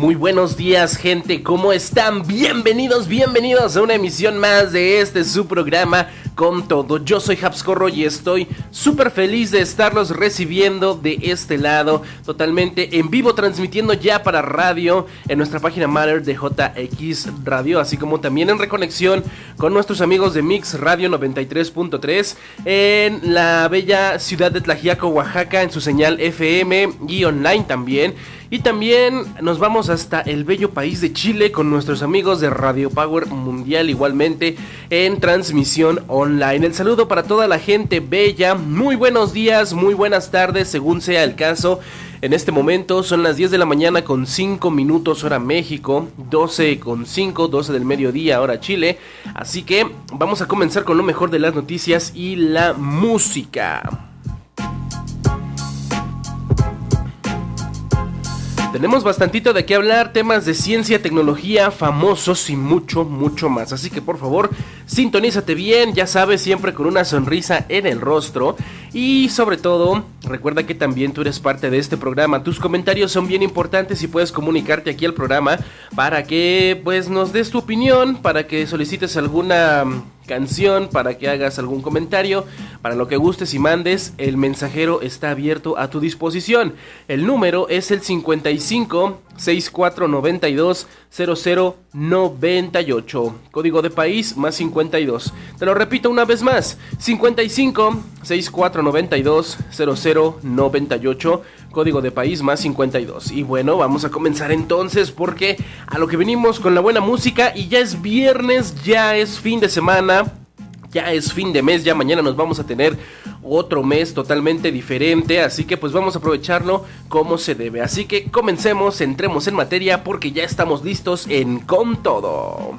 Muy buenos días gente, ¿cómo están? Bienvenidos, bienvenidos a una emisión más de este su programa con todo. Yo soy Habscorro y estoy súper feliz de estarlos recibiendo de este lado, totalmente en vivo, transmitiendo ya para radio en nuestra página Matter de JX Radio, así como también en reconexión con nuestros amigos de Mix Radio 93.3 en la bella ciudad de Tlajiaco, Oaxaca, en su señal FM y online también. Y también nos vamos hasta el bello país de Chile con nuestros amigos de Radio Power Mundial igualmente en transmisión online. El saludo para toda la gente bella. Muy buenos días, muy buenas tardes según sea el caso. En este momento son las 10 de la mañana con 5 minutos hora México, 12 con 5, 12 del mediodía hora Chile. Así que vamos a comenzar con lo mejor de las noticias y la música. Tenemos bastantito de qué hablar, temas de ciencia, tecnología, famosos y mucho, mucho más. Así que por favor, sintonízate bien, ya sabes, siempre con una sonrisa en el rostro. Y sobre todo, recuerda que también tú eres parte de este programa. Tus comentarios son bien importantes y puedes comunicarte aquí al programa para que pues nos des tu opinión, para que solicites alguna canción, para que hagas algún comentario, para lo que gustes y mandes, el mensajero está abierto a tu disposición. El número es el 55 6492 0098. Código de país más 52. Te lo repito una vez más. 55 6492 0098. Código de país más 52. Y bueno, vamos a comenzar entonces porque a lo que venimos con la buena música y ya es viernes, ya es fin de semana ya es fin de mes, ya mañana nos vamos a tener otro mes totalmente diferente, así que pues vamos a aprovecharlo como se debe. Así que comencemos, entremos en materia porque ya estamos listos en con todo.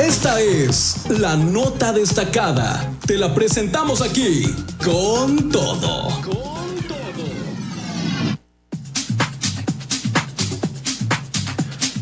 Esta es la nota destacada. Te la presentamos aquí con todo.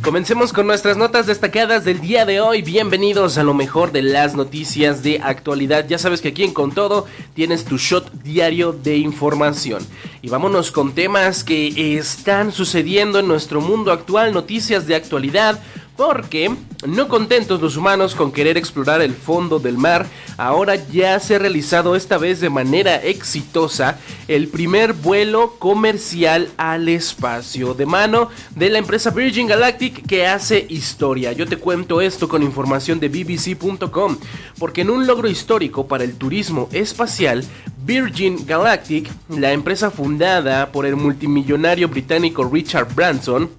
Comencemos con nuestras notas destacadas del día de hoy. Bienvenidos a lo mejor de las noticias de actualidad. Ya sabes que aquí en Con Todo tienes tu shot diario de información. Y vámonos con temas que están sucediendo en nuestro mundo actual, noticias de actualidad, porque, no contentos los humanos con querer explorar el fondo del mar, ahora ya se ha realizado esta vez de manera exitosa el primer vuelo comercial al espacio de mano de la empresa Virgin Galactic que hace historia. Yo te cuento esto con información de bbc.com, porque en un logro histórico para el turismo espacial, Virgin Galactic, la empresa fundada por el multimillonario británico Richard Branson,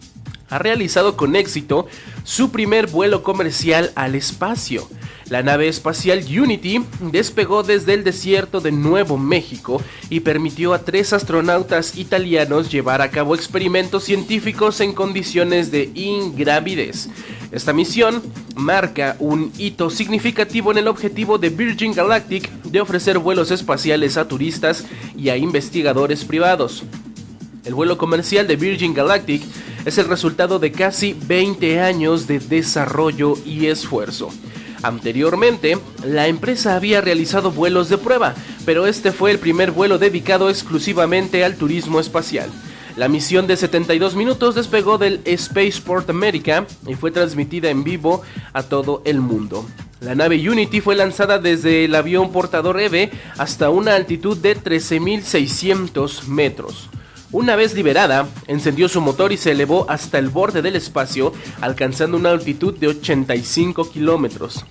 ha realizado con éxito su primer vuelo comercial al espacio. La nave espacial Unity despegó desde el desierto de Nuevo México y permitió a tres astronautas italianos llevar a cabo experimentos científicos en condiciones de ingravidez. Esta misión marca un hito significativo en el objetivo de Virgin Galactic de ofrecer vuelos espaciales a turistas y a investigadores privados. El vuelo comercial de Virgin Galactic es el resultado de casi 20 años de desarrollo y esfuerzo. Anteriormente, la empresa había realizado vuelos de prueba, pero este fue el primer vuelo dedicado exclusivamente al turismo espacial. La misión de 72 minutos despegó del Spaceport America y fue transmitida en vivo a todo el mundo. La nave Unity fue lanzada desde el avión portador EVE hasta una altitud de 13.600 metros. Una vez liberada, encendió su motor y se elevó hasta el borde del espacio, alcanzando una altitud de 85 kilómetros.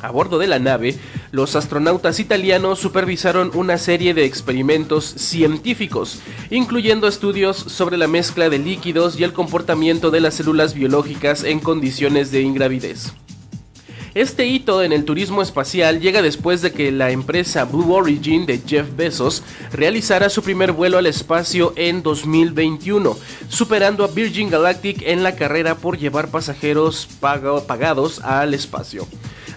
A bordo de la nave, los astronautas italianos supervisaron una serie de experimentos científicos, incluyendo estudios sobre la mezcla de líquidos y el comportamiento de las células biológicas en condiciones de ingravidez. Este hito en el turismo espacial llega después de que la empresa Blue Origin de Jeff Bezos realizara su primer vuelo al espacio en 2021, superando a Virgin Galactic en la carrera por llevar pasajeros pagados al espacio.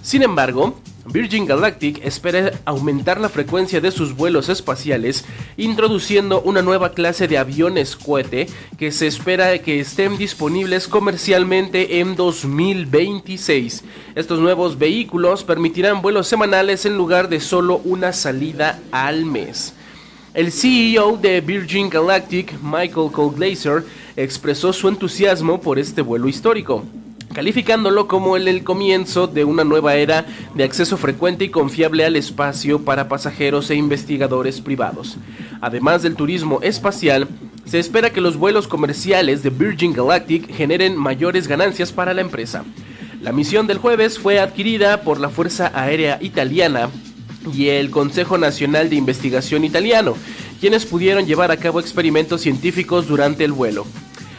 Sin embargo, Virgin Galactic espera aumentar la frecuencia de sus vuelos espaciales, introduciendo una nueva clase de aviones cohete que se espera que estén disponibles comercialmente en 2026. Estos nuevos vehículos permitirán vuelos semanales en lugar de solo una salida al mes. El CEO de Virgin Galactic, Michael Colglazer, expresó su entusiasmo por este vuelo histórico calificándolo como el, comienzo de una nueva era de acceso frecuente y confiable al espacio para pasajeros e investigadores privados. Además del turismo espacial, se espera que los vuelos comerciales de Virgin Galactic generen mayores ganancias para la empresa. La misión del jueves fue adquirida por la Fuerza Aérea Italiana y el Consejo Nacional de Investigación Italiano, quienes pudieron llevar a cabo experimentos científicos durante el vuelo.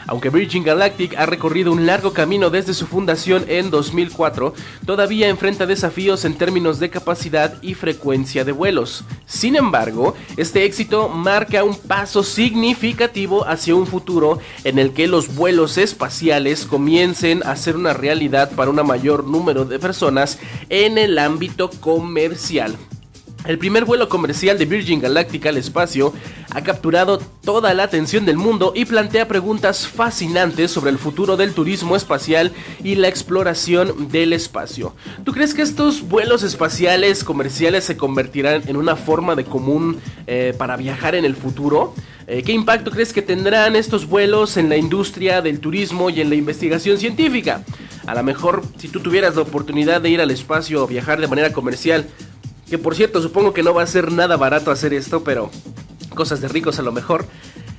Aunque Virgin Galactic ha recorrido un largo camino desde su fundación en 2004, todavía enfrenta desafíos en términos de capacidad y frecuencia de vuelos. Sin embargo, este éxito marca un paso significativo hacia un futuro en el que los vuelos espaciales comiencen a ser una realidad para un mayor número de personas en el ámbito comercial. El primer vuelo comercial de Virgin Galactic al espacio ha capturado toda la atención del mundo y plantea preguntas fascinantes sobre el futuro del turismo espacial y la exploración del espacio. ¿Tú crees que estos vuelos espaciales comerciales se convertirán en una forma de común eh, para viajar en el futuro? Eh, ¿Qué impacto crees que tendrán estos vuelos en la industria del turismo y en la investigación científica? A lo mejor si tú tuvieras la oportunidad de ir al espacio o viajar de manera comercial, que por cierto, supongo que no va a ser nada barato hacer esto, pero cosas de ricos a lo mejor.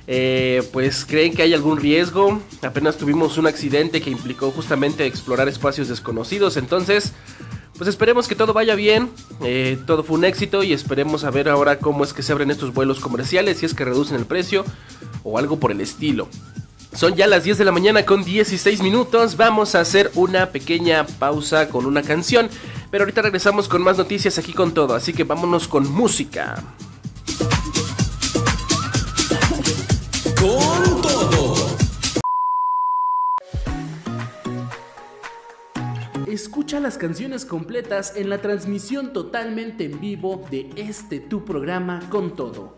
Eh, pues creen que hay algún riesgo. Apenas tuvimos un accidente que implicó justamente explorar espacios desconocidos. Entonces, pues esperemos que todo vaya bien. Eh, todo fue un éxito y esperemos a ver ahora cómo es que se abren estos vuelos comerciales, si es que reducen el precio o algo por el estilo. Son ya las 10 de la mañana con 16 minutos. Vamos a hacer una pequeña pausa con una canción. Pero ahorita regresamos con más noticias aquí con todo, así que vámonos con música. Con todo. Escucha las canciones completas en la transmisión totalmente en vivo de este tu programa con todo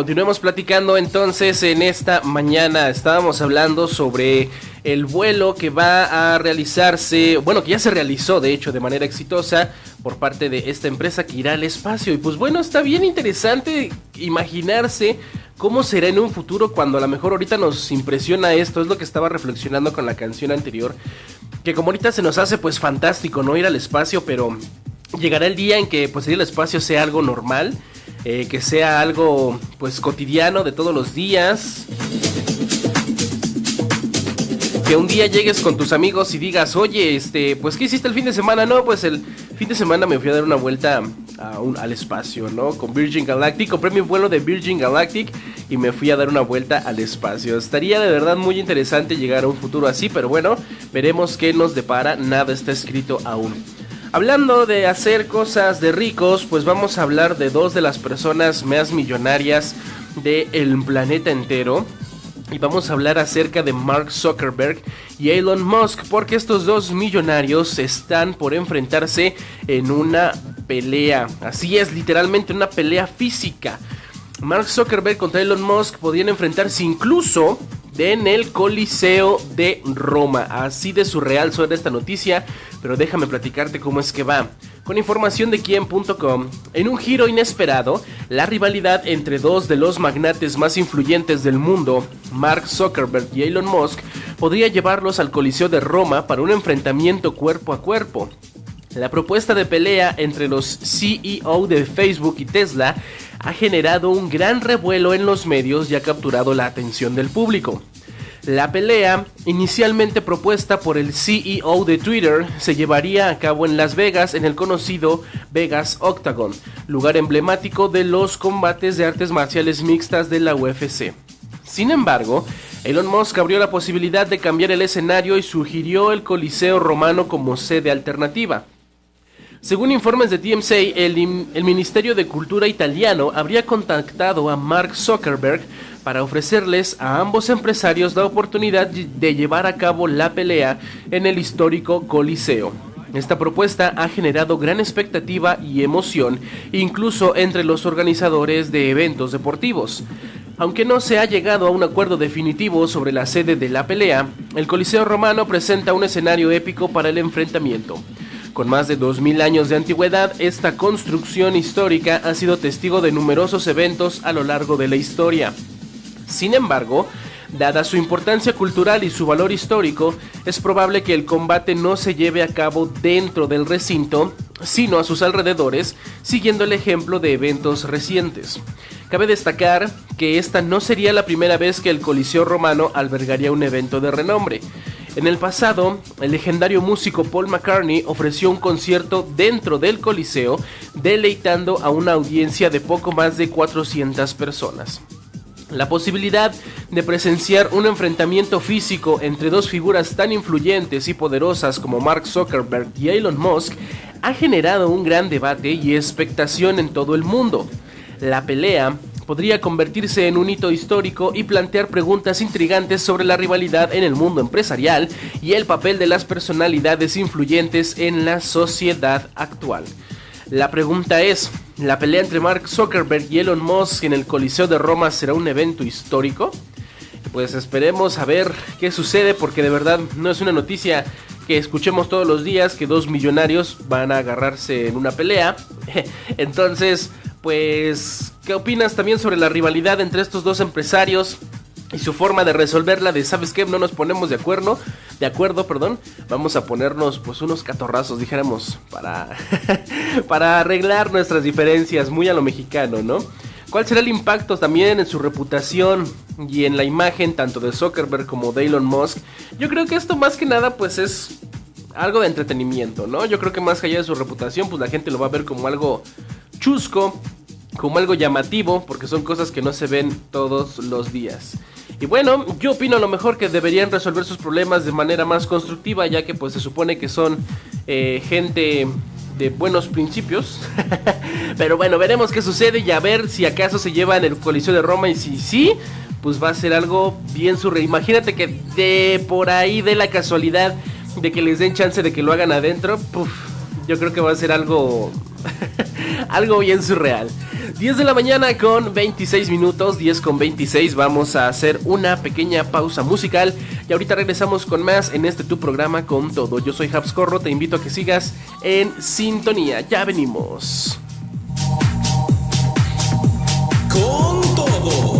Continuemos platicando entonces en esta mañana. Estábamos hablando sobre el vuelo que va a realizarse, bueno, que ya se realizó de hecho de manera exitosa por parte de esta empresa que irá al espacio. Y pues bueno, está bien interesante imaginarse cómo será en un futuro cuando a lo mejor ahorita nos impresiona esto, es lo que estaba reflexionando con la canción anterior, que como ahorita se nos hace pues fantástico no ir al espacio, pero llegará el día en que pues ir al espacio sea algo normal, eh, que sea algo pues cotidiano de todos los días que un día llegues con tus amigos y digas, oye, este, pues, ¿qué hiciste el fin de semana? No, pues el fin de semana me fui a dar una vuelta al espacio, ¿no? Con Virgin Galactic, compré mi vuelo de Virgin Galactic y me fui a dar una vuelta al espacio. Estaría de verdad muy interesante llegar a un futuro así, pero bueno, veremos qué nos depara, nada está escrito aún. Hablando de hacer cosas de ricos, pues vamos a hablar de dos de las personas más millonarias del planeta entero. y vamos a hablar acerca de Mark Zuckerberg y Elon Musk porque estos dos millonarios están por enfrentarse en una pelea. Así es, literalmente una pelea física. Mark Zuckerberg contra Elon Musk podrían enfrentarse incluso en el Coliseo de Roma. Así de surreal suena esta noticia, pero déjame platicarte cómo es que va. Con información de quien.com, en un giro inesperado, la rivalidad entre dos de los magnates más influyentes del mundo, Mark Zuckerberg y Elon Musk, podría llevarlos al Coliseo de Roma para un enfrentamiento cuerpo a cuerpo. La propuesta de pelea entre los CEO de Facebook y Tesla ha generado un gran revuelo en los medios y ha capturado la atención del público. La pelea, inicialmente propuesta por el CEO de Twitter, se llevaría a cabo en Las Vegas en el conocido Vegas Octagon, lugar emblemático de los combates de artes marciales mixtas de la UFC. Sin embargo, Elon Musk abrió la posibilidad de cambiar el escenario y sugirió el Coliseo Romano como sede alternativa. Según informes de TMC, el, el, Ministerio de Cultura italiano habría contactado a Mark Zuckerberg para ofrecerles a ambos empresarios la oportunidad de llevar a cabo la pelea en el histórico Coliseo. Esta propuesta ha generado gran expectativa y emoción, incluso entre los organizadores de eventos deportivos. Aunque no se ha llegado a un acuerdo definitivo sobre la sede de la pelea, el Coliseo romano presenta un escenario épico para el enfrentamiento. Con más de 2.000 años de antigüedad, esta construcción histórica ha sido testigo de numerosos eventos a lo largo de la historia. Sin embargo, dada su importancia cultural y su valor histórico, es probable que el combate no se lleve a cabo dentro del recinto, sino a sus alrededores, siguiendo el ejemplo de eventos recientes. Cabe destacar que esta no sería la primera vez que el Coliseo romano albergaría un evento de renombre. En el pasado, el legendario músico Paul McCartney ofreció un concierto dentro del Coliseo, deleitando a una audiencia de poco más de 400 personas. La posibilidad de presenciar un enfrentamiento físico entre dos figuras tan influyentes y poderosas como Mark Zuckerberg y Elon Musk ha generado un gran debate y expectación en todo el mundo. La pelea podría convertirse en un hito histórico y plantear preguntas intrigantes sobre la rivalidad en el mundo empresarial y el papel de las personalidades influyentes en la sociedad actual. La pregunta es, ¿la pelea entre Mark Zuckerberg y Elon Musk en el Coliseo de Roma será un evento histórico? Pues esperemos a ver qué sucede porque de verdad no es una noticia que escuchemos todos los días que dos millonarios van a agarrarse en una pelea. Entonces, pues, ¿qué opinas también sobre la rivalidad entre estos dos empresarios? y su forma de resolverla de sabes qué no nos ponemos de acuerdo de acuerdo perdón vamos a ponernos pues unos catorrazos dijéramos para para arreglar nuestras diferencias muy a lo mexicano no cuál será el impacto también en su reputación y en la imagen tanto de Zuckerberg como de Elon Musk yo creo que esto más que nada pues es algo de entretenimiento no yo creo que más allá de su reputación pues la gente lo va a ver como algo chusco como algo llamativo, porque son cosas que no se ven todos los días. Y bueno, yo opino a lo mejor que deberían resolver sus problemas de manera más constructiva, ya que pues se supone que son eh, gente de buenos principios. Pero bueno, veremos qué sucede y a ver si acaso se lleva en el Coliseo de Roma y si sí, pues va a ser algo bien surreal. Imagínate que de por ahí de la casualidad de que les den chance de que lo hagan adentro, yo creo que va a ser algo algo bien surreal. 10 de la mañana con 26 minutos, 10 con 26. Vamos a hacer una pequeña pausa musical y ahorita regresamos con más en este tu programa con todo. Yo soy Habscorro, te invito a que sigas en sintonía. Ya venimos. Con todo.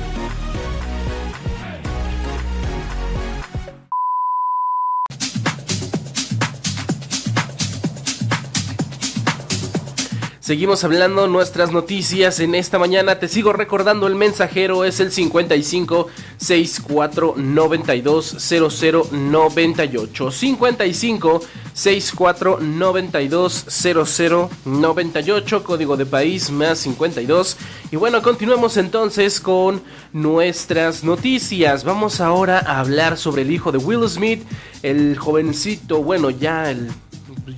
Seguimos hablando nuestras noticias en esta mañana. Te sigo recordando el mensajero es el 55 64 92 00 98. 55 64 92 00 98. Código de país más 52. Y bueno, continuemos entonces con nuestras noticias. Vamos ahora a hablar sobre el hijo de Will Smith, el jovencito, bueno, ya el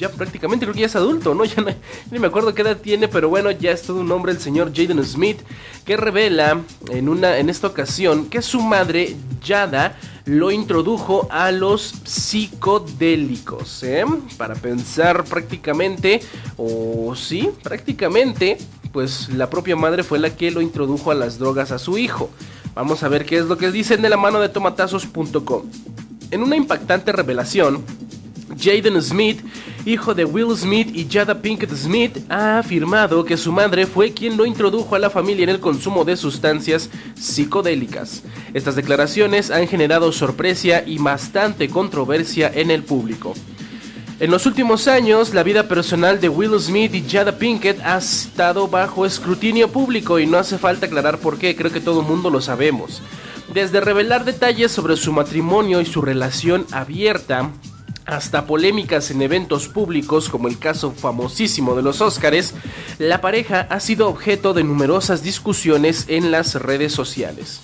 ya prácticamente creo que ya es adulto, ¿no? Ya no, ni me acuerdo qué edad tiene, pero bueno, ya es todo un hombre el señor Jaden Smith, que revela en, una, en esta ocasión que su madre, Yada, lo introdujo a los psicodélicos, ¿eh? Para pensar prácticamente, o sí, prácticamente, pues la propia madre fue la que lo introdujo a las drogas a su hijo. Vamos a ver qué es lo que dicen de la mano de tomatazos.com. En una impactante revelación, Jaden Smith, hijo de Will Smith y Jada Pinkett Smith, ha afirmado que su madre fue quien lo introdujo a la familia en el consumo de sustancias psicodélicas. Estas declaraciones han generado sorpresa y bastante controversia en el público. En los últimos años, la vida personal de Will Smith y Jada Pinkett ha estado bajo escrutinio público y no hace falta aclarar por qué, creo que todo el mundo lo sabemos. Desde revelar detalles sobre su matrimonio y su relación abierta, hasta polémicas en eventos públicos como el caso famosísimo de los Óscares, la pareja ha sido objeto de numerosas discusiones en las redes sociales.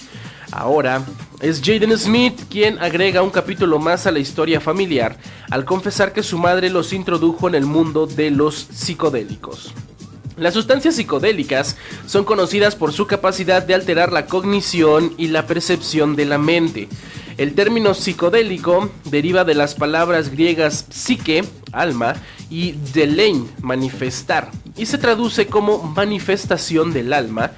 Ahora, es Jaden Smith quien agrega un capítulo más a la historia familiar al confesar que su madre los introdujo en el mundo de los psicodélicos. Las sustancias psicodélicas son conocidas por su capacidad de alterar la cognición y la percepción de la mente. El término psicodélico deriva de las palabras griegas psique, alma, y delein, manifestar, y se traduce como manifestación del alma,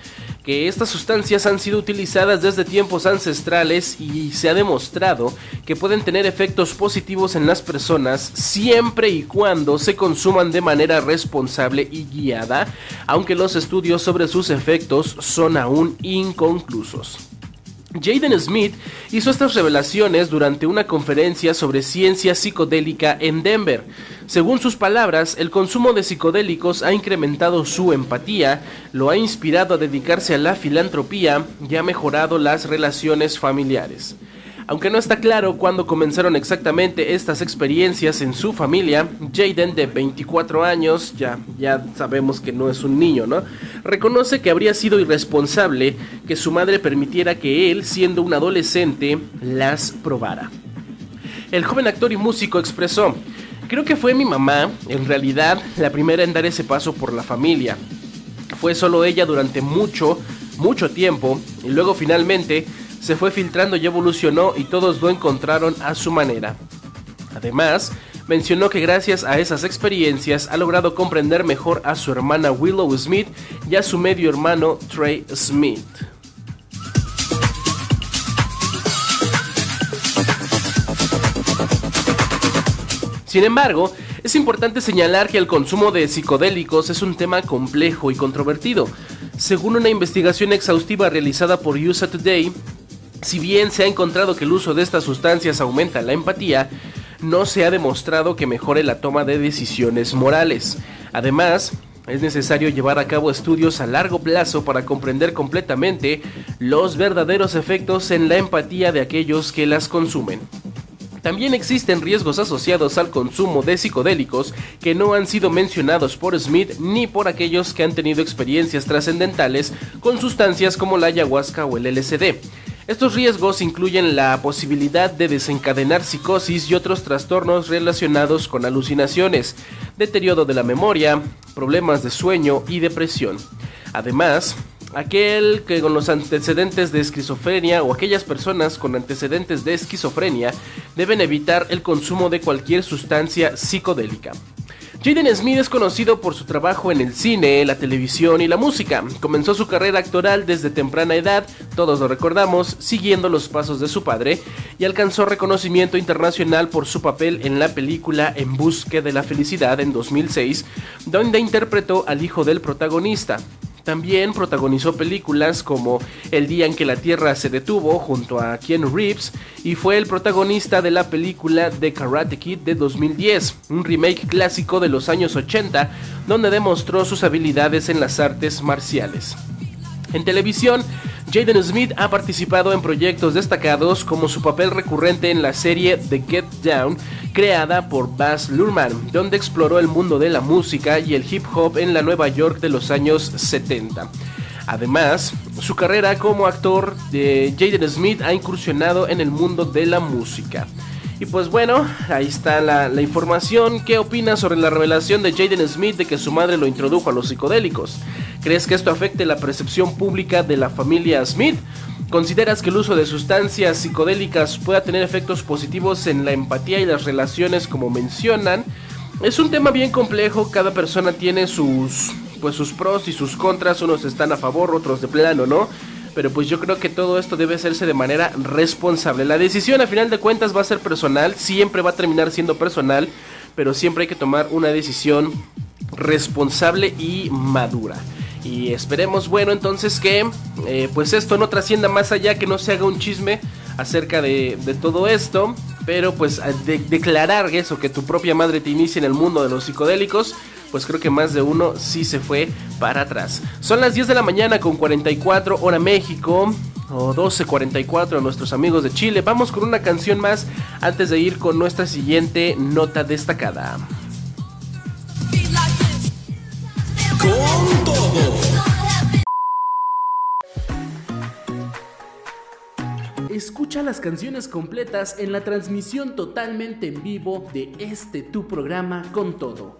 que estas sustancias han sido utilizadas desde tiempos ancestrales y se ha demostrado que pueden tener efectos positivos en las personas siempre y cuando se consuman de manera responsable y guiada, aunque los estudios sobre sus efectos son aún inconclusos. Jaden Smith hizo estas revelaciones durante una conferencia sobre ciencia psicodélica en Denver. Según sus palabras, el consumo de psicodélicos ha incrementado su empatía, lo ha inspirado a dedicarse a la filantropía y ha mejorado las relaciones familiares. Aunque no está claro cuándo comenzaron exactamente estas experiencias en su familia, Jaden, de 24 años, ya, ya sabemos que no es un niño, ¿no? Reconoce que habría sido irresponsable que su madre permitiera que él, siendo un adolescente, las probara. El joven actor y músico expresó, creo que fue mi mamá, en realidad, la primera en dar ese paso por la familia. Fue solo ella durante mucho, mucho tiempo, y luego finalmente se fue filtrando y evolucionó y todos lo encontraron a su manera. Además, mencionó que gracias a esas experiencias ha logrado comprender mejor a su hermana Willow Smith y a su medio hermano Trey Smith. Sin embargo, es importante señalar que el consumo de psicodélicos es un tema complejo y controvertido. Según una investigación exhaustiva realizada por USA Today, si bien se ha encontrado que el uso de estas sustancias aumenta la empatía, no se ha demostrado que mejore la toma de decisiones morales. Además, es necesario llevar a cabo estudios a largo plazo para comprender completamente los verdaderos efectos en la empatía de aquellos que las consumen. También existen riesgos asociados al consumo de psicodélicos que no han sido mencionados por Smith ni por aquellos que han tenido experiencias trascendentales con sustancias como la ayahuasca o el LSD. Estos riesgos incluyen la posibilidad de desencadenar psicosis y otros trastornos relacionados con alucinaciones, deterioro de la memoria, problemas de sueño y depresión. Además, aquel que con los antecedentes de esquizofrenia o aquellas personas con antecedentes de esquizofrenia deben evitar el consumo de cualquier sustancia psicodélica. Jaden Smith es conocido por su trabajo en el cine, la televisión y la música. Comenzó su carrera actoral desde temprana edad, todos lo recordamos, siguiendo los pasos de su padre, y alcanzó reconocimiento internacional por su papel en la película En Busca de la Felicidad en 2006, donde interpretó al hijo del protagonista. También protagonizó películas como El día en que la Tierra se detuvo junto a Ken Reeves y fue el protagonista de la película The Karate Kid de 2010, un remake clásico de los años 80 donde demostró sus habilidades en las artes marciales. En televisión, Jaden Smith ha participado en proyectos destacados como su papel recurrente en la serie The Get Down, creada por Baz Luhrmann, donde exploró el mundo de la música y el hip hop en la Nueva York de los años 70. Además, su carrera como actor de Jaden Smith ha incursionado en el mundo de la música. Y pues bueno, ahí está la, información. ¿Qué opinas sobre la revelación de Jaden Smith de que su madre lo introdujo a los psicodélicos? ¿Crees que esto afecte la percepción pública de la familia Smith? ¿Consideras que el uso de sustancias psicodélicas pueda tener efectos positivos en la empatía y las relaciones como mencionan? Es un tema bien complejo, cada persona tiene sus pues sus pros y sus contras, unos están a favor, otros de plano, ¿no? Pero pues yo creo que todo esto debe hacerse de manera responsable. La decisión a final de cuentas va a ser personal, siempre va a terminar siendo personal, pero siempre hay que tomar una decisión responsable y madura. Y esperemos, bueno, entonces que eh, pues esto no trascienda más allá, que no se haga un chisme acerca de, todo esto. Pero pues declarar eso, que tu propia madre te inicie en el mundo de los psicodélicos, pues creo que más de uno sí se fue para atrás. Son las 10 de la mañana con 44 hora México. O 12.44 a nuestros amigos de Chile. Vamos con una canción más antes de ir con nuestra siguiente nota destacada. Con todo. Escucha las canciones completas en la transmisión totalmente en vivo de este tu programa con todo.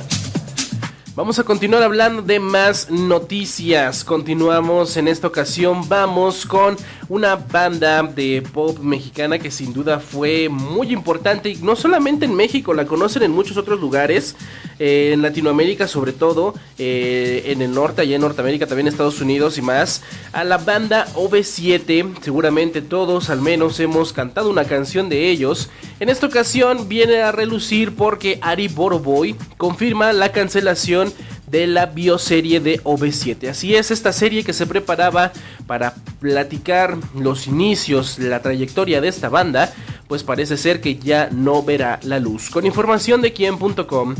Vamos a continuar hablando de más noticias. Continuamos en esta ocasión. Vamos con una banda de pop mexicana que sin duda fue muy importante y no solamente en México, la conocen en muchos otros lugares, en Latinoamérica sobre todo, eh, en el norte, allá en Norteamérica, también Estados Unidos y más. A la banda OV7, seguramente todos al menos hemos cantado una canción de ellos. En esta ocasión viene a relucir porque Ari Boroboy confirma la cancelación de la bioserie de OV7. Así es, esta serie que se preparaba para platicar los inicios, la trayectoria de esta banda, pues parece ser que ya no verá la luz. Con información de quien.com,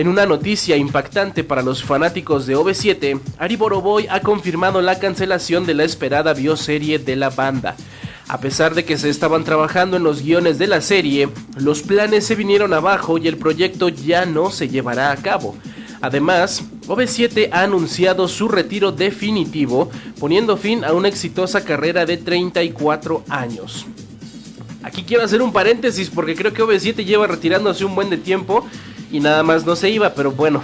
en una noticia impactante para los fanáticos de OV7, Ari Boroboy ha confirmado la cancelación de la esperada bioserie de la banda. A pesar de que se estaban trabajando en los guiones de la serie, los planes se vinieron abajo y el proyecto ya no se llevará a cabo. Además, OV7 ha anunciado su retiro definitivo, poniendo fin a una exitosa carrera de 34 años. Aquí quiero hacer un paréntesis porque creo que OV7 lleva retirándose un buen de tiempo y nada más no se iba, pero bueno,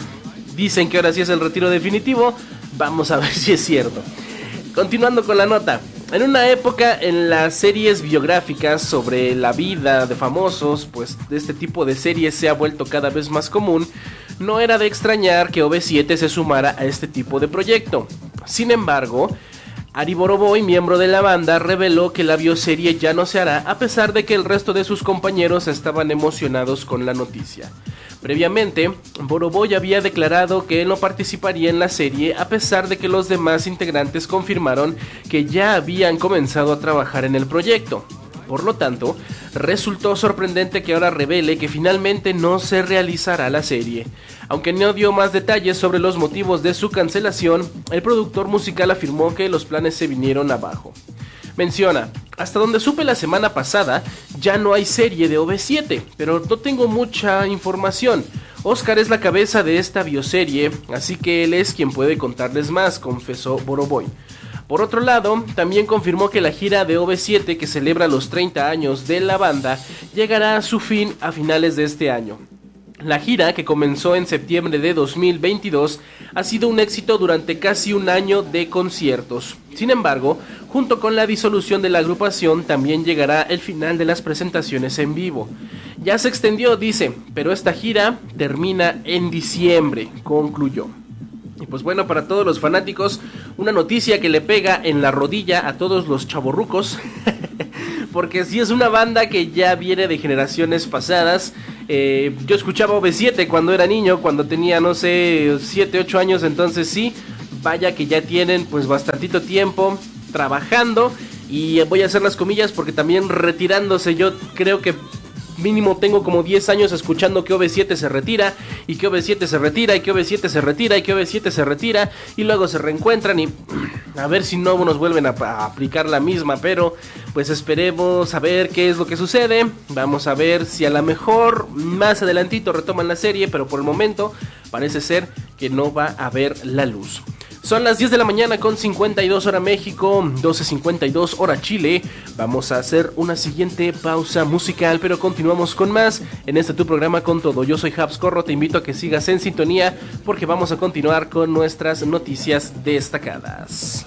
dicen que ahora sí es el retiro definitivo, vamos a ver si es cierto. Continuando con la nota. En una época en las series biográficas sobre la vida de famosos, pues este tipo de series se ha vuelto cada vez más común, no era de extrañar que OV7 se sumara a este tipo de proyecto. Sin embargo, Ari Boroboy, miembro de la banda, reveló que la bioserie ya no se hará a pesar de que el resto de sus compañeros estaban emocionados con la noticia. Previamente, Boroboy había declarado que él no participaría en la serie a pesar de que los demás integrantes confirmaron que ya habían comenzado a trabajar en el proyecto. Por lo tanto, resultó sorprendente que ahora revele que finalmente no se realizará la serie. Aunque no dio más detalles sobre los motivos de su cancelación, el productor musical afirmó que los planes se vinieron abajo. Menciona, hasta donde supe la semana pasada, ya no hay serie de OV7, pero no tengo mucha información. Oscar es la cabeza de esta bioserie, así que él es quien puede contarles más, confesó Boroboy. Por otro lado, también confirmó que la gira de OV7 que celebra los 30 años de la banda llegará a su fin a finales de este año. La gira, que comenzó en septiembre de 2022, ha sido un éxito durante casi un año de conciertos. Sin embargo, junto con la disolución de la agrupación también llegará el final de las presentaciones en vivo. ya se extendió, dice, pero esta gira termina en diciembre, concluyó. Y pues bueno, para todos los fanáticos, una noticia que le pega en la rodilla a todos los chavorrucos. porque si es una banda que ya viene de generaciones pasadas. Eh, yo escuchaba OV7 cuando era niño, cuando tenía, no sé, 7, 8 años, entonces sí, vaya que ya tienen pues bastantito tiempo trabajando. Y voy a hacer las comillas porque también retirándose yo creo que mínimo tengo como 10 años escuchando que OV7 se retira y que OV7 se retira y que OV7 se retira y que OV7 se retira y luego se reencuentran y a ver si no nos vuelven a, aplicar la misma, pero pues esperemos a ver qué es lo que sucede. Vamos a ver si a lo mejor más adelantito retoman la serie, pero por el momento parece ser que no va a haber la luz. Son las 10 de la mañana con 52 hora México, 12.52 hora Chile. Vamos a hacer una siguiente pausa musical, pero continuamos con más en este tu programa con todo. Yo soy Habs Corro, te invito a que sigas en sintonía porque vamos a continuar con nuestras noticias destacadas.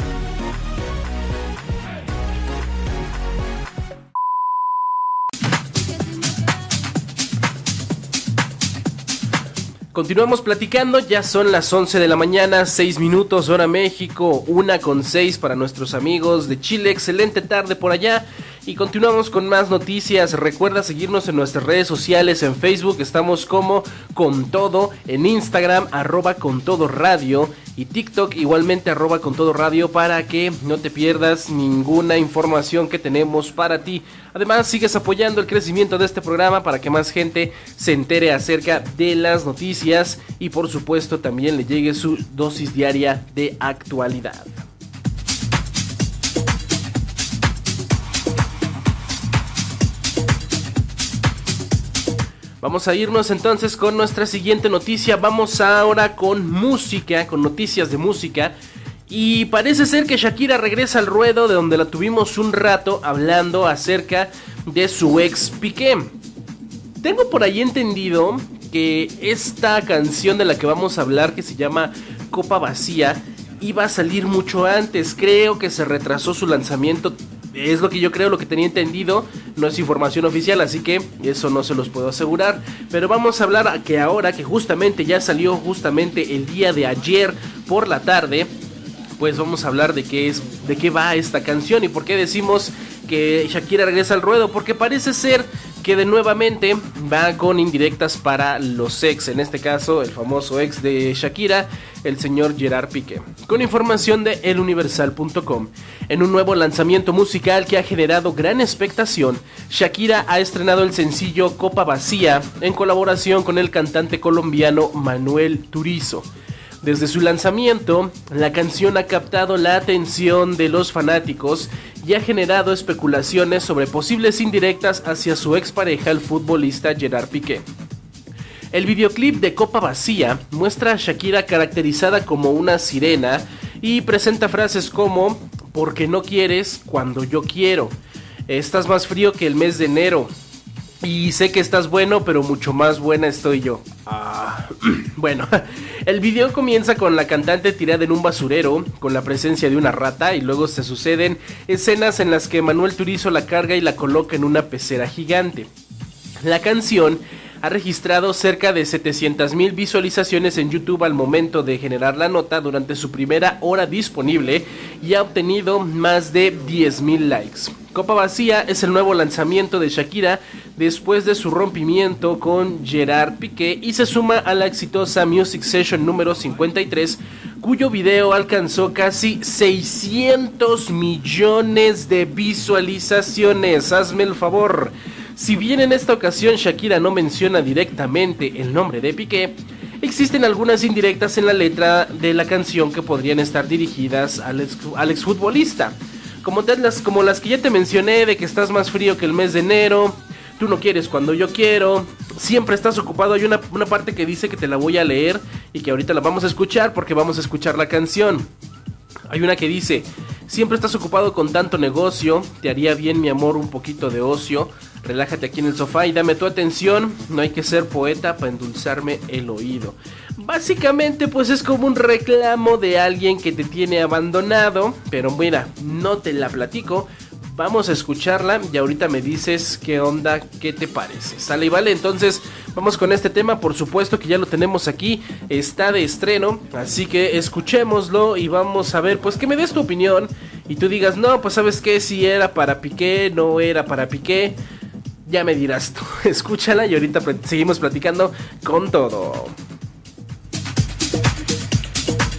Continuamos platicando, ya son las 11 de la mañana, 6 minutos hora México, una con 6 para nuestros amigos de Chile, excelente tarde por allá. Y continuamos con más noticias. Recuerda seguirnos en nuestras redes sociales, en Facebook estamos como con todo, en Instagram arroba con todo radio y TikTok igualmente arroba con todo radio para que no te pierdas ninguna información que tenemos para ti. Además sigues apoyando el crecimiento de este programa para que más gente se entere acerca de las noticias y por supuesto también le llegue su dosis diaria de actualidad. Vamos a irnos entonces con nuestra siguiente noticia. Vamos ahora con música, con noticias de música. Y parece ser que Shakira regresa al ruedo de donde la tuvimos un rato hablando acerca de su ex Piqué. Tengo por ahí entendido que esta canción de la que vamos a hablar, que se llama Copa Vacía, iba a salir mucho antes. Creo que se retrasó su lanzamiento es lo que yo creo, lo que tenía entendido. No es información oficial, así que eso no se los puedo asegurar. Pero vamos a hablar a que ahora que justamente ya salió justamente el día de ayer por la tarde. Pues vamos a hablar de qué es, de qué va esta canción y por qué decimos que Shakira regresa al ruedo. Porque parece ser que de nuevamente va con indirectas para los ex, en este caso el famoso ex de Shakira, el señor Gerard Piqué. Con información de eluniversal.com, en un nuevo lanzamiento musical que ha generado gran expectación, Shakira ha estrenado el sencillo Copa Vacía en colaboración con el cantante colombiano Manuel Turizo. Desde su lanzamiento, la canción ha captado la atención de los fanáticos y ha generado especulaciones sobre posibles indirectas hacia su expareja, el futbolista Gerard Piqué. El videoclip de Copa Vacía muestra a Shakira caracterizada como una sirena y presenta frases como porque no quieres cuando yo quiero. Estás más frío que el mes de enero. Y sé que estás bueno, pero mucho más buena estoy yo. Ah, bueno, el video comienza con la cantante tirada en un basurero, con la presencia de una rata, y luego se suceden escenas en las que Manuel Turizo la carga y la coloca en una pecera gigante. La canción ha registrado cerca de 700.000 visualizaciones en YouTube al momento de generar la nota durante su primera hora disponible y ha obtenido más de 10.000 likes. Copa Vacía es el nuevo lanzamiento de Shakira después de su rompimiento con Gerard Piqué y se suma a la exitosa Music Session número 53 cuyo video alcanzó casi 600 millones de visualizaciones. Hazme el favor. Si bien en esta ocasión Shakira no menciona directamente el nombre de Piqué, existen algunas indirectas en la letra de la canción que podrían estar dirigidas al, exfutbolista. Como, las, como las que ya te mencioné, de que estás más frío que el mes de enero, tú no quieres cuando yo quiero, siempre estás ocupado. Hay una, una parte que dice que te la voy a leer y que ahorita la vamos a escuchar porque vamos a escuchar la canción. Hay una que dice, siempre estás ocupado con tanto negocio, te haría bien mi amor un poquito de ocio, relájate aquí en el sofá y dame tu atención, no hay que ser poeta para endulzarme el oído. Básicamente pues es como un reclamo de alguien que te tiene abandonado, pero mira, no te la platico. Vamos a escucharla y ahorita me dices qué onda, qué te parece. Sale y vale, entonces vamos con este tema, por supuesto que ya lo tenemos aquí, está de estreno, así que escuchémoslo y vamos a ver, pues que me des tu opinión y tú digas, no, pues sabes qué, si era para Piqué, no era para Piqué, ya me dirás tú, escúchala y ahorita seguimos platicando con todo.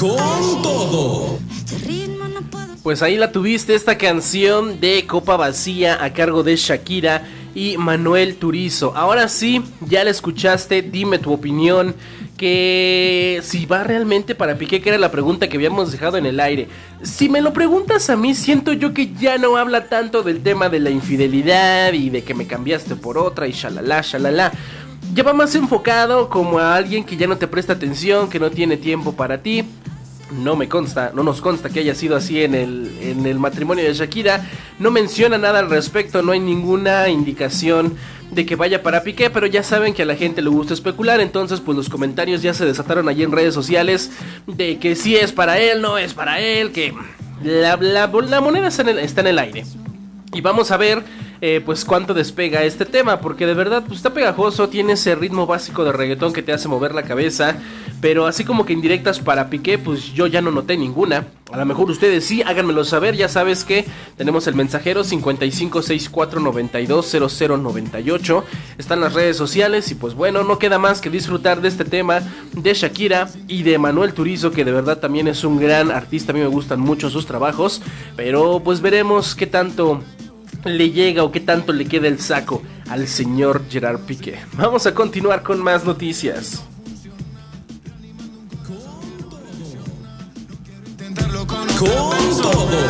Con todo. Pues ahí la tuviste, esta canción de Copa Vacía a cargo de Shakira y Manuel Turizo. Ahora sí, ya la escuchaste, dime tu opinión. Que si va realmente para Piqué, que era la pregunta que habíamos dejado en el aire. Si me lo preguntas a mí, siento yo que ya no habla tanto del tema de la infidelidad y de que me cambiaste por otra y shalala, shalala. Ya va más enfocado como a alguien que ya no te presta atención, que no tiene tiempo para ti no me consta, no nos consta que haya sido así en el, en el matrimonio de Shakira. No menciona nada al respecto, no hay ninguna indicación de que vaya para Piqué, pero ya saben que a la gente le gusta especular, entonces pues los comentarios ya se desataron allí en redes sociales de que si es para él, no es para él, que la, la, la moneda está en, el, está en el aire. Y vamos a ver eh, pues cuánto despega este tema, porque de verdad pues está pegajoso, tiene ese ritmo básico de reggaetón que te hace mover la cabeza, pero así como que indirectas para Piqué, pues yo ya no noté ninguna. A lo mejor ustedes sí, háganmelo saber, ya sabes que tenemos el mensajero 5564920098, están las redes sociales y pues bueno, no queda más que disfrutar de este tema de Shakira y de Manuel Turizo, que de verdad también es un gran artista, a mí me gustan mucho sus trabajos, pero pues veremos qué tanto le llega o qué tanto le queda el saco al señor Gerard Piqué. Vamos a continuar con más noticias. Con todo.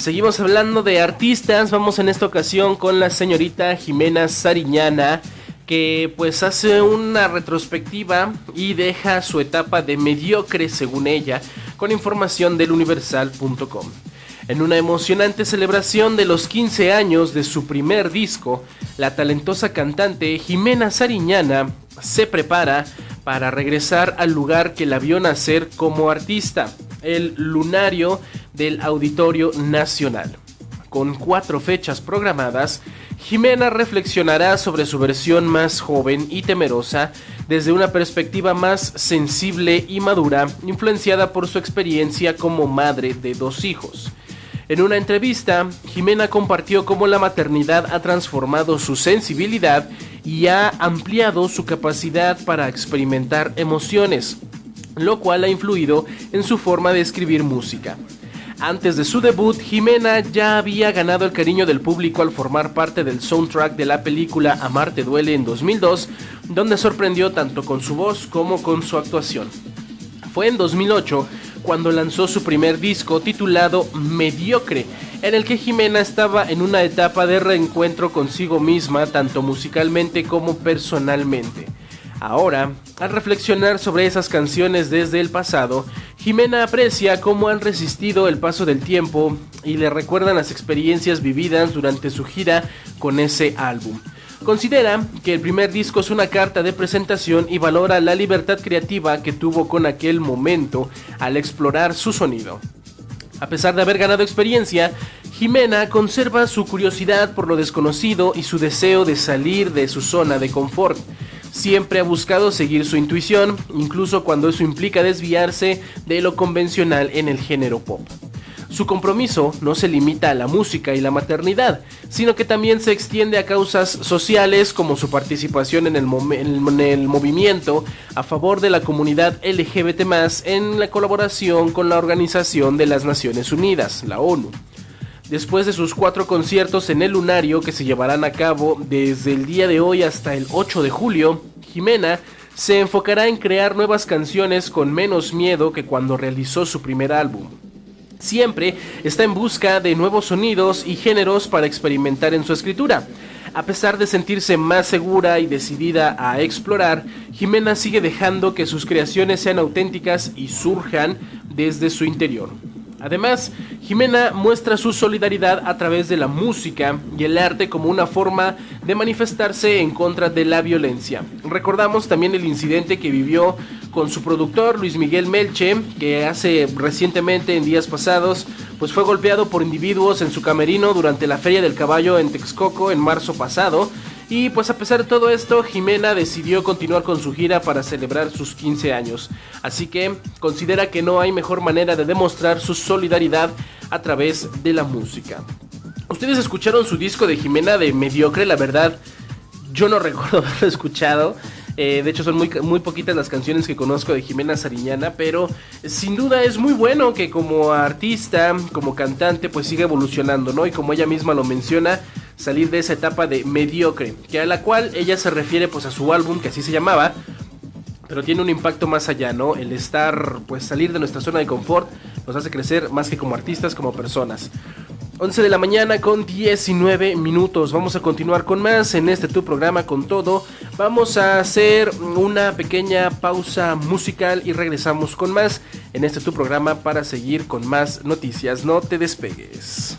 Seguimos hablando de artistas, vamos en esta ocasión con la señorita Jimena Sariñana, que pues hace una retrospectiva y deja su etapa de mediocre según ella, con información del universal.com. En una emocionante celebración de los 15 años de su primer disco, la talentosa cantante Jimena Sariñana se prepara para regresar al lugar que la vio nacer como artista, el lunario del Auditorio Nacional. Con cuatro fechas programadas, Jimena reflexionará sobre su versión más joven y temerosa desde una perspectiva más sensible y madura, influenciada por su experiencia como madre de dos hijos. En una entrevista, Jimena compartió cómo la maternidad ha transformado su sensibilidad y ha ampliado su capacidad para experimentar emociones, lo cual ha influido en su forma de escribir música. Antes de su debut, Jimena ya había ganado el cariño del público al formar parte del soundtrack de la película Amarte duele en 2002, donde sorprendió tanto con su voz como con su actuación. Fue en 2008 cuando lanzó su primer disco titulado Mediocre, en el que Jimena estaba en una etapa de reencuentro consigo misma tanto musicalmente como personalmente. Ahora, al reflexionar sobre esas canciones desde el pasado, Jimena aprecia cómo han resistido el paso del tiempo y le recuerdan las experiencias vividas durante su gira con ese álbum. Considera que el primer disco es una carta de presentación y valora la libertad creativa que tuvo con aquel momento al explorar su sonido. A pesar de haber ganado experiencia, Jimena conserva su curiosidad por lo desconocido y su deseo de salir de su zona de confort. Siempre ha buscado seguir su intuición, incluso cuando eso implica desviarse de lo convencional en el género pop. Su compromiso no se limita a la música y la maternidad, sino que también se extiende a causas sociales como su participación en el, movimiento a favor de la comunidad LGBT en la colaboración con la Organización de las Naciones Unidas, la ONU. Después de sus cuatro conciertos en el Lunario que se llevarán a cabo desde el día de hoy hasta el 8 de julio, Jimena se enfocará en crear nuevas canciones con menos miedo que cuando realizó su primer álbum. Siempre está en busca de nuevos sonidos y géneros para experimentar en su escritura. A pesar de sentirse más segura y decidida a explorar, Jimena sigue dejando que sus creaciones sean auténticas y surjan desde su interior. Además, Jimena muestra su solidaridad a través de la música y el arte como una forma de manifestarse en contra de la violencia. Recordamos también el incidente que vivió con su productor Luis Miguel Melche, que hace recientemente en días pasados, pues fue golpeado por individuos en su camerino durante la Feria del Caballo en Texcoco en marzo pasado y pues a pesar de todo esto, Jimena decidió continuar con su gira para celebrar sus 15 años. Así que considera que no hay mejor manera de demostrar su solidaridad a través de la música. Ustedes escucharon su disco de Jimena de Mediocre, la verdad, yo no recuerdo haberlo escuchado. Eh, de hecho, son muy, muy poquitas las canciones que conozco de Jimena Sariñana, pero sin duda es muy bueno que como artista, como cantante, pues siga evolucionando, ¿no? Y como ella misma lo menciona, salir de esa etapa de mediocre, que a la cual ella se refiere pues a su álbum, que así se llamaba, pero tiene un impacto más allá, ¿no? El estar, pues salir de nuestra zona de confort nos hace crecer más que como artistas, como personas. 11 de la mañana con 19 minutos. Vamos a continuar con más en este tu programa con todo. Vamos a hacer una pequeña pausa musical y regresamos con más en este tu programa para seguir con más noticias. No te despegues.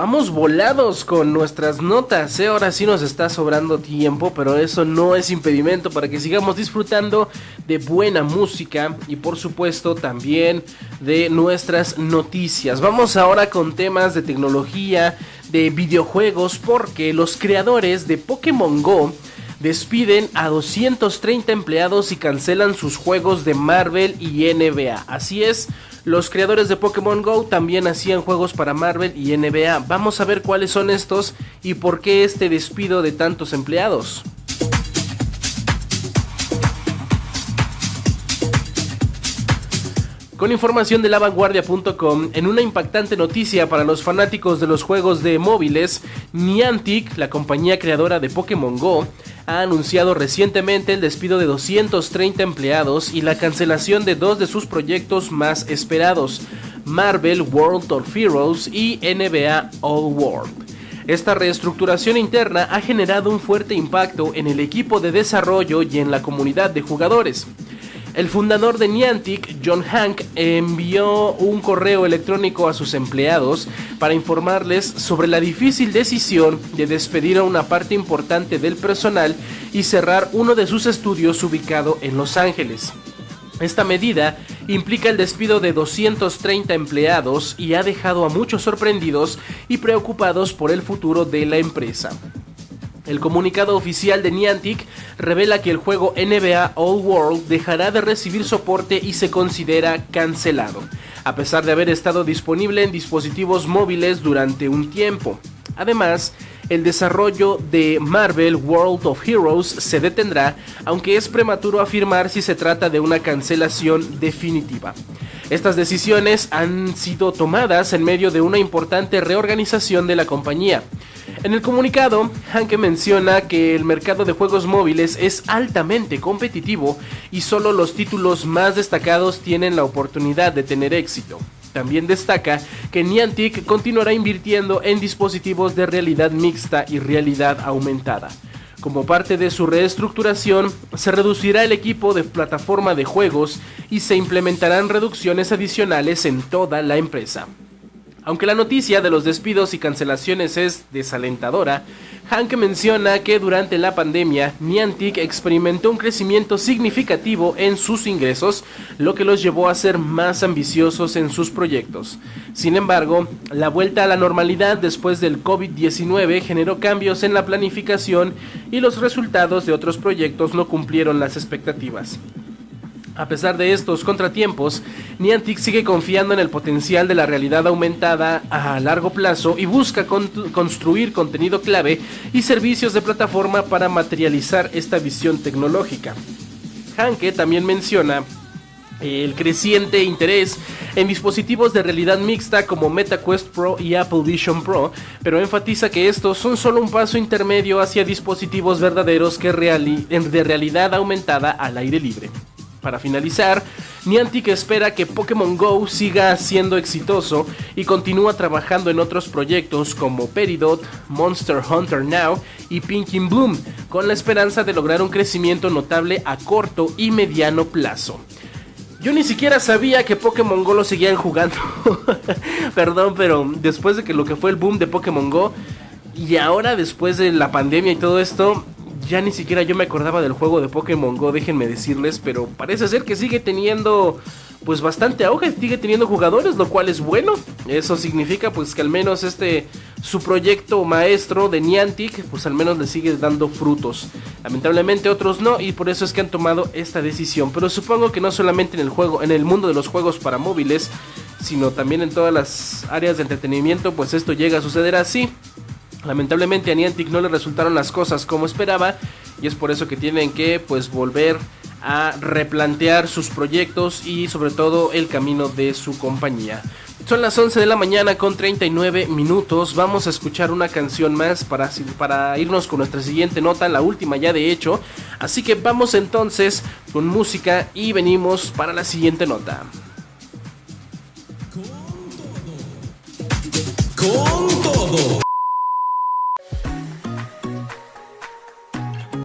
Vamos volados con nuestras notas, ¿eh? ahora sí nos está sobrando tiempo, pero eso no es impedimento para que sigamos disfrutando de buena música y por supuesto también de nuestras noticias. Vamos ahora con temas de tecnología, de videojuegos, porque los creadores de Pokémon Go despiden a 230 empleados y cancelan sus juegos de Marvel y NBA. Así es, los creadores de Pokémon Go también hacían juegos para Marvel y NBA. Vamos a ver cuáles son estos y por qué este despido de tantos empleados. Con información de lavanguardia.com, en una impactante noticia para los fanáticos de los juegos de móviles, Niantic, la compañía creadora de Pokémon Go, ha anunciado recientemente el despido de 230 empleados y la cancelación de dos de sus proyectos más esperados, Marvel World of Heroes y NBA All World. Esta reestructuración interna ha generado un fuerte impacto en el equipo de desarrollo y en la comunidad de jugadores. El fundador de Niantic, John Hank, envió un correo electrónico a sus empleados para informarles sobre la difícil decisión de despedir a una parte importante del personal y cerrar uno de sus estudios ubicado en Los Ángeles. Esta medida implica el despido de 230 empleados y ha dejado a muchos sorprendidos y preocupados por el futuro de la empresa. El comunicado oficial de Niantic revela que el juego NBA All World dejará de recibir soporte y se considera cancelado, a pesar de haber estado disponible en dispositivos móviles durante un tiempo. Además, el desarrollo de Marvel World of Heroes se detendrá, aunque es prematuro afirmar si se trata de una cancelación definitiva. Estas decisiones han sido tomadas en medio de una importante reorganización de la compañía. En el comunicado, Hanke menciona que el mercado de juegos móviles es altamente competitivo y solo los títulos más destacados tienen la oportunidad de tener éxito. También destaca que Niantic continuará invirtiendo en dispositivos de realidad mixta y realidad aumentada. Como parte de su reestructuración, se reducirá el equipo de plataforma de juegos y se implementarán reducciones adicionales en toda la empresa. Aunque la noticia de los despidos y cancelaciones es desalentadora, Hank menciona que durante la pandemia Niantic experimentó un crecimiento significativo en sus ingresos, lo que los llevó a ser más ambiciosos en sus proyectos. Sin embargo, la vuelta a la normalidad después del COVID-19 generó cambios en la planificación y los resultados de otros proyectos no cumplieron las expectativas. A pesar de estos contratiempos, Niantic sigue confiando en el potencial de la realidad aumentada a largo plazo y busca construir contenido clave y servicios de plataforma para materializar esta visión tecnológica. Hanke también menciona el creciente interés en dispositivos de realidad mixta como MetaQuest Pro y Apple Vision Pro, pero enfatiza que estos son solo un paso intermedio hacia dispositivos verdaderos que de realidad aumentada al aire libre. Para finalizar, Niantic espera que Pokémon Go siga siendo exitoso y continúa trabajando en otros proyectos como Peridot, Monster Hunter Now y Pinky Bloom, con la esperanza de lograr un crecimiento notable a corto y mediano plazo. Yo ni siquiera sabía que Pokémon Go lo seguían jugando. Perdón, pero después de que lo que fue el boom de Pokémon Go y ahora después de la pandemia y todo esto, ya ni siquiera yo me acordaba del juego de Pokémon Go, déjenme decirles, pero parece ser que sigue teniendo pues bastante auge, sigue teniendo jugadores, lo cual es bueno. Eso significa pues que al menos este su proyecto maestro de Niantic, pues al menos le sigue dando frutos. Lamentablemente otros no y por eso es que han tomado esta decisión, pero supongo que no solamente en el juego, en el mundo de los juegos para móviles, sino también en todas las áreas de entretenimiento, pues esto llega a suceder así. Lamentablemente a Niantic no le resultaron las cosas como esperaba y es por eso que tienen que pues volver a replantear sus proyectos y sobre todo el camino de su compañía. Son las 11 de la mañana con 39 minutos. Vamos a escuchar una canción más para, para irnos con nuestra siguiente nota, la última ya de hecho. Así que vamos entonces con música y venimos para la siguiente nota. Con todo. Con todo.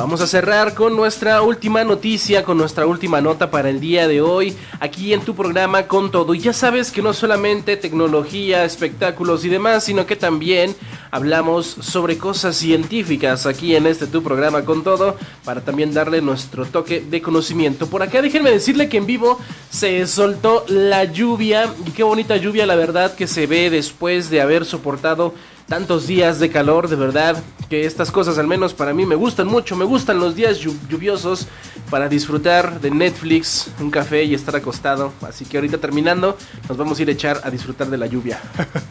Vamos a cerrar con nuestra última noticia, con nuestra última nota para el día de hoy, aquí en tu programa con todo. Y ya sabes que no solamente tecnología, espectáculos y demás, sino que también hablamos sobre cosas científicas aquí en este tu programa con todo, para también darle nuestro toque de conocimiento. Por acá déjenme decirle que en vivo se soltó la lluvia, y qué bonita lluvia la verdad que se ve después de haber soportado tantos días de calor, de verdad, que estas cosas al menos para mí me gustan mucho, me gustan los días lluviosos para disfrutar de Netflix, un café y estar acostado. Así que ahorita terminando, nos vamos a ir a echar a disfrutar de la lluvia.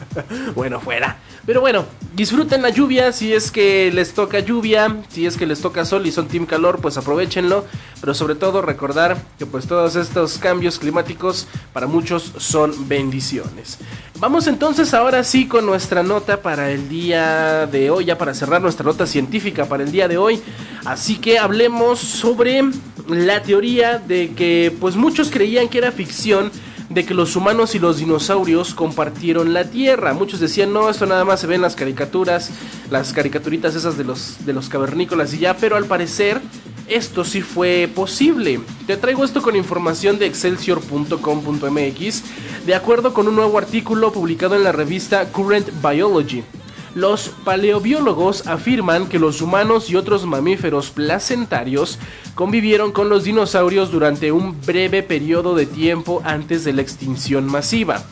bueno, fuera. Pero bueno, disfruten la lluvia si es que les toca lluvia, si es que les toca sol y son team calor, pues aprovechenlo. Pero sobre todo recordar que pues todos estos cambios climáticos para muchos son bendiciones. Vamos entonces ahora sí con nuestra nota para el día de hoy, ya para cerrar nuestra nota científica para el día de hoy. Así que hablemos sobre la teoría de que pues muchos creían que era ficción de que los humanos y los dinosaurios compartieron la Tierra. Muchos decían, no, esto nada más se ve en las caricaturas, las caricaturitas esas de los, de los cavernícolas y ya, pero al parecer esto sí fue posible. Te traigo esto con información de excelsior.com.mx, de acuerdo con un nuevo artículo publicado en la revista Current Biology. Los paleobiólogos afirman que los humanos y otros mamíferos placentarios convivieron con los dinosaurios durante un breve periodo de tiempo antes de la extinción masiva.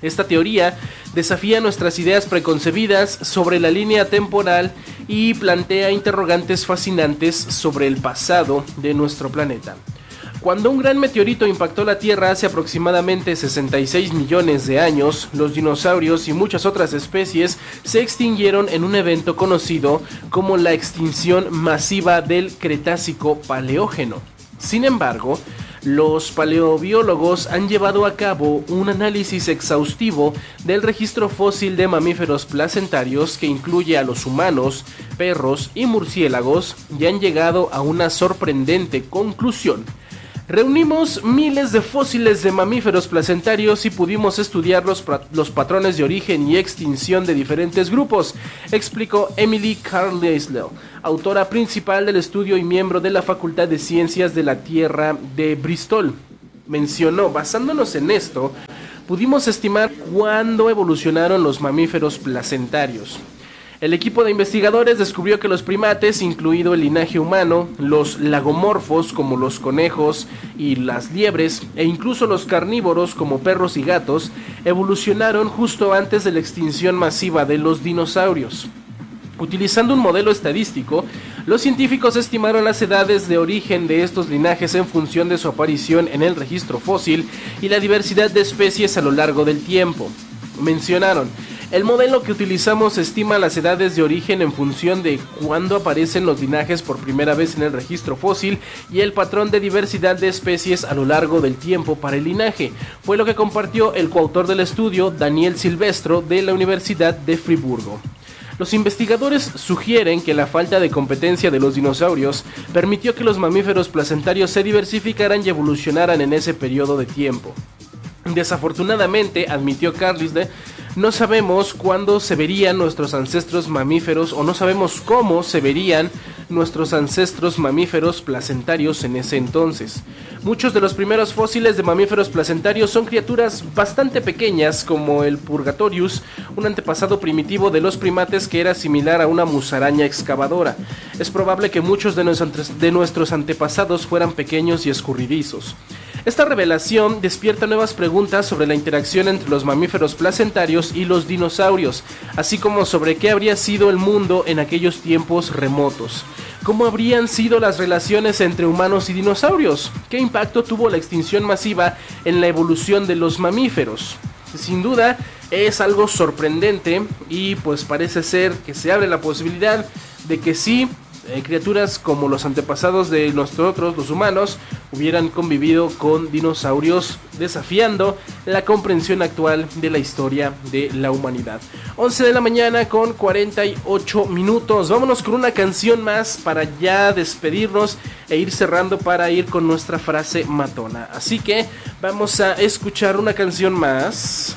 Esta teoría desafía nuestras ideas preconcebidas sobre la línea temporal y plantea interrogantes fascinantes sobre el pasado de nuestro planeta. Cuando un gran meteorito impactó la Tierra hace aproximadamente 66 millones de años, los dinosaurios y muchas otras especies se extinguieron en un evento conocido como la extinción masiva del Cretácico Paleógeno. Sin embargo, los paleobiólogos han llevado a cabo un análisis exhaustivo del registro fósil de mamíferos placentarios que incluye a los humanos, perros y murciélagos y han llegado a una sorprendente conclusión. Reunimos miles de fósiles de mamíferos placentarios y pudimos estudiar los, patrones de origen y extinción de diferentes grupos, explicó Emily Carlisle, autora principal del estudio y miembro de la Facultad de Ciencias de la Tierra de Bristol. Mencionó, basándonos en esto, pudimos estimar cuándo evolucionaron los mamíferos placentarios. El equipo de investigadores descubrió que los primates, incluido el linaje humano, los lagomorfos como los conejos y las liebres, e incluso los carnívoros como perros y gatos, evolucionaron justo antes de la extinción masiva de los dinosaurios. Utilizando un modelo estadístico, los científicos estimaron las edades de origen de estos linajes en función de su aparición en el registro fósil y la diversidad de especies a lo largo del tiempo. Mencionaron, el modelo que utilizamos estima las edades de origen en función de cuándo aparecen los linajes por primera vez en el registro fósil y el patrón de diversidad de especies a lo largo del tiempo para el linaje. Fue lo que compartió el coautor del estudio, Daniel Silvestro, de la Universidad de Friburgo. Los investigadores sugieren que la falta de competencia de los dinosaurios permitió que los mamíferos placentarios se diversificaran y evolucionaran en ese periodo de tiempo. Desafortunadamente, admitió Carlisle, no sabemos cuándo se verían nuestros ancestros mamíferos o no sabemos cómo se verían nuestros ancestros mamíferos placentarios en ese entonces. Muchos de los primeros fósiles de mamíferos placentarios son criaturas bastante pequeñas como el Purgatorius, un antepasado primitivo de los primates que era similar a una musaraña excavadora. Es probable que muchos de nuestros antepasados fueran pequeños y escurridizos. Esta revelación despierta nuevas preguntas sobre la interacción entre los mamíferos placentarios y los dinosaurios, así como sobre qué habría sido el mundo en aquellos tiempos remotos. ¿Cómo habrían sido las relaciones entre humanos y dinosaurios? ¿Qué impacto tuvo la extinción masiva en la evolución de los mamíferos? Sin duda es algo sorprendente y pues parece ser que se abre la posibilidad de que sí eh, criaturas como los antepasados de nosotros, los humanos, hubieran convivido con dinosaurios desafiando la comprensión actual de la historia de la humanidad. 11 de la mañana con 48 minutos. Vámonos con una canción más para ya despedirnos e ir cerrando para ir con nuestra frase matona. Así que vamos a escuchar una canción más.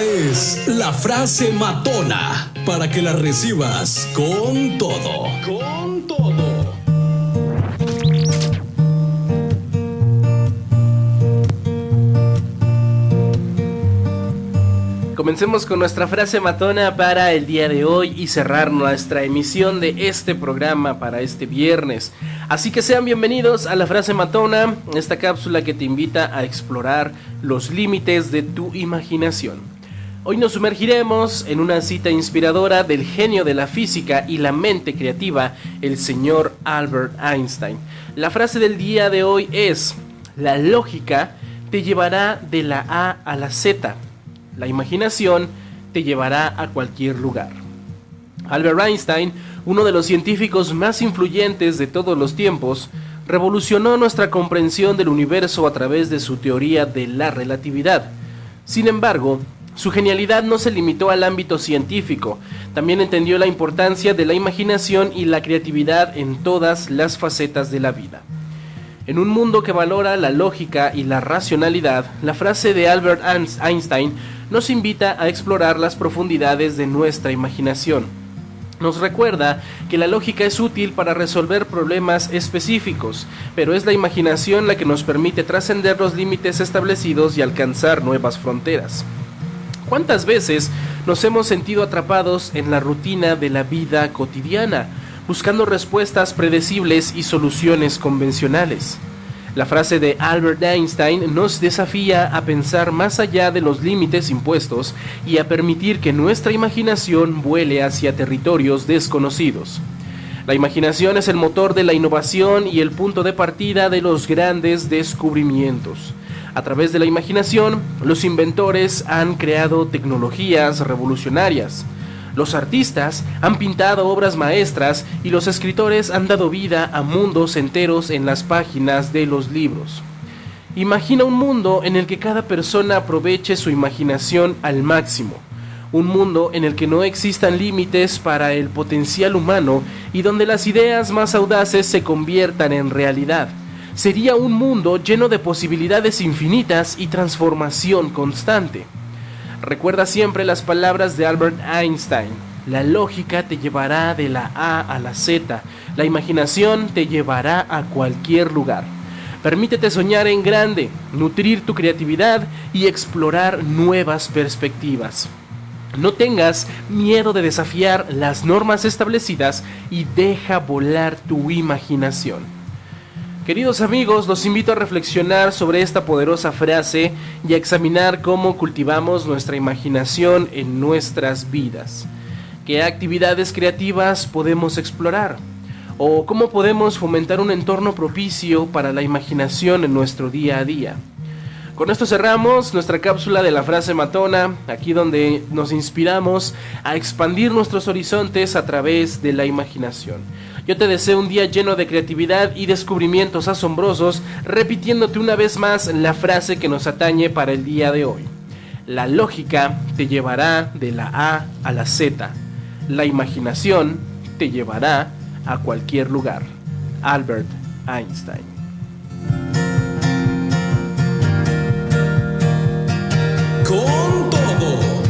Es la frase matona para que la recibas con todo. Con todo. Comencemos con nuestra frase matona para el día de hoy y cerrar nuestra emisión de este programa para este viernes. Así que sean bienvenidos a la frase matona, esta cápsula que te invita a explorar los límites de tu imaginación. Hoy nos sumergiremos en una cita inspiradora del genio de la física y la mente creativa, el señor Albert Einstein. La frase del día de hoy es, la lógica te llevará de la A a la Z, la imaginación te llevará a cualquier lugar. Albert Einstein, uno de los científicos más influyentes de todos los tiempos, revolucionó nuestra comprensión del universo a través de su teoría de la relatividad. Sin embargo, Su genialidad no se limitó al ámbito científico, también entendió la importancia de la imaginación y la creatividad en todas las facetas de la vida. En un mundo que valora la lógica y la racionalidad, la frase de Albert Einstein nos invita a explorar las profundidades de nuestra imaginación. Nos recuerda que la lógica es útil para resolver problemas específicos, pero es la imaginación la que nos permite trascender los límites establecidos y alcanzar nuevas fronteras. ¿Cuántas veces nos hemos sentido atrapados en la rutina de la vida cotidiana, buscando respuestas predecibles y soluciones convencionales? La frase de Albert Einstein nos desafía a pensar más allá de los límites impuestos y a permitir que nuestra imaginación vuele hacia territorios desconocidos. La imaginación es el motor de la innovación y el punto de partida de los grandes descubrimientos. A través de la imaginación, los inventores han creado tecnologías revolucionarias. Los artistas han pintado obras maestras y los escritores han dado vida a mundos enteros en las páginas de los libros. Imagina un mundo en el que cada persona aproveche su imaginación al máximo. Un mundo en el que no existan límites para el potencial humano y donde las ideas más audaces se conviertan en realidad. Sería un mundo lleno de posibilidades infinitas y transformación constante. Recuerda siempre las palabras de Albert Einstein. La lógica te llevará de la A a la Z. La imaginación te llevará a cualquier lugar. Permítete soñar en grande, nutrir tu creatividad y explorar nuevas perspectivas. No tengas miedo de desafiar las normas establecidas y deja volar tu imaginación. Queridos amigos, los invito a reflexionar sobre esta poderosa frase y a examinar cómo cultivamos nuestra imaginación en nuestras vidas. ¿Qué actividades creativas podemos explorar? ¿O cómo podemos fomentar un entorno propicio para la imaginación en nuestro día a día? Con esto cerramos nuestra cápsula de la frase matona, aquí donde nos inspiramos a expandir nuestros horizontes a través de la imaginación. Yo te deseo un día lleno de creatividad y descubrimientos asombrosos, repitiéndote una vez más la frase que nos atañe para el día de hoy. La lógica te llevará de la A a la Z. La imaginación te llevará a cualquier lugar. Albert Einstein. Con todo.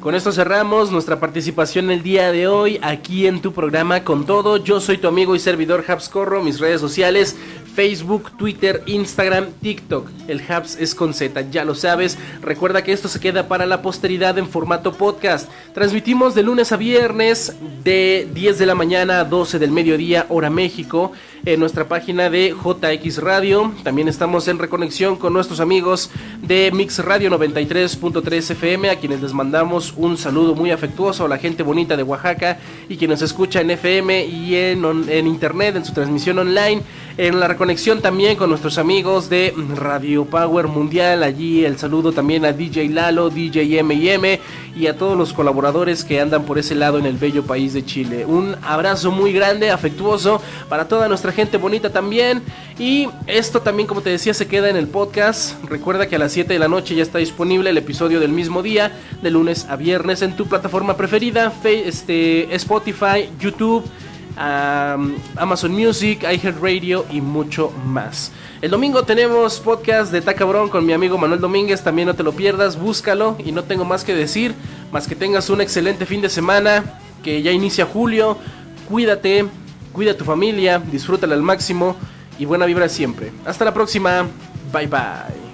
Con esto cerramos nuestra participación el día de hoy aquí en tu programa Con Todo. Yo soy tu amigo y servidor Habscorro, mis redes sociales Facebook, Twitter, Instagram, TikTok. El Hubs es con Z, ya lo sabes. Recuerda que esto se queda para la posteridad en formato podcast. Transmitimos de lunes a viernes de 10 de la mañana a 12 del mediodía, hora México, en nuestra página de JX Radio. También estamos en reconexión con nuestros amigos de Mix Radio 93.3 FM, a quienes les mandamos un saludo muy afectuoso a la gente bonita de Oaxaca y quienes escucha en FM y en, en internet, en su transmisión online, en la conexión también con nuestros amigos de Radio Power Mundial. Allí el saludo también a DJ Lalo, DJ MM y a todos los colaboradores que andan por ese lado en el bello país de Chile. Un abrazo muy grande, afectuoso para toda nuestra gente bonita también. Y esto también, como te decía, se queda en el podcast. Recuerda que a las 7 de la noche ya está disponible el episodio del mismo día, de lunes a viernes, en tu plataforma preferida, este, Spotify, YouTube. Amazon Music, iHeartRadio y mucho más. El domingo tenemos podcast de Tacabrón con mi amigo Manuel Domínguez, también no te lo pierdas, búscalo y no tengo más que decir, más que tengas un excelente fin de semana, que ya inicia julio, cuídate, cuida a tu familia, disfrútala al máximo y buena vibra siempre. Hasta la próxima, bye bye.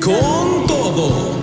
Con todo.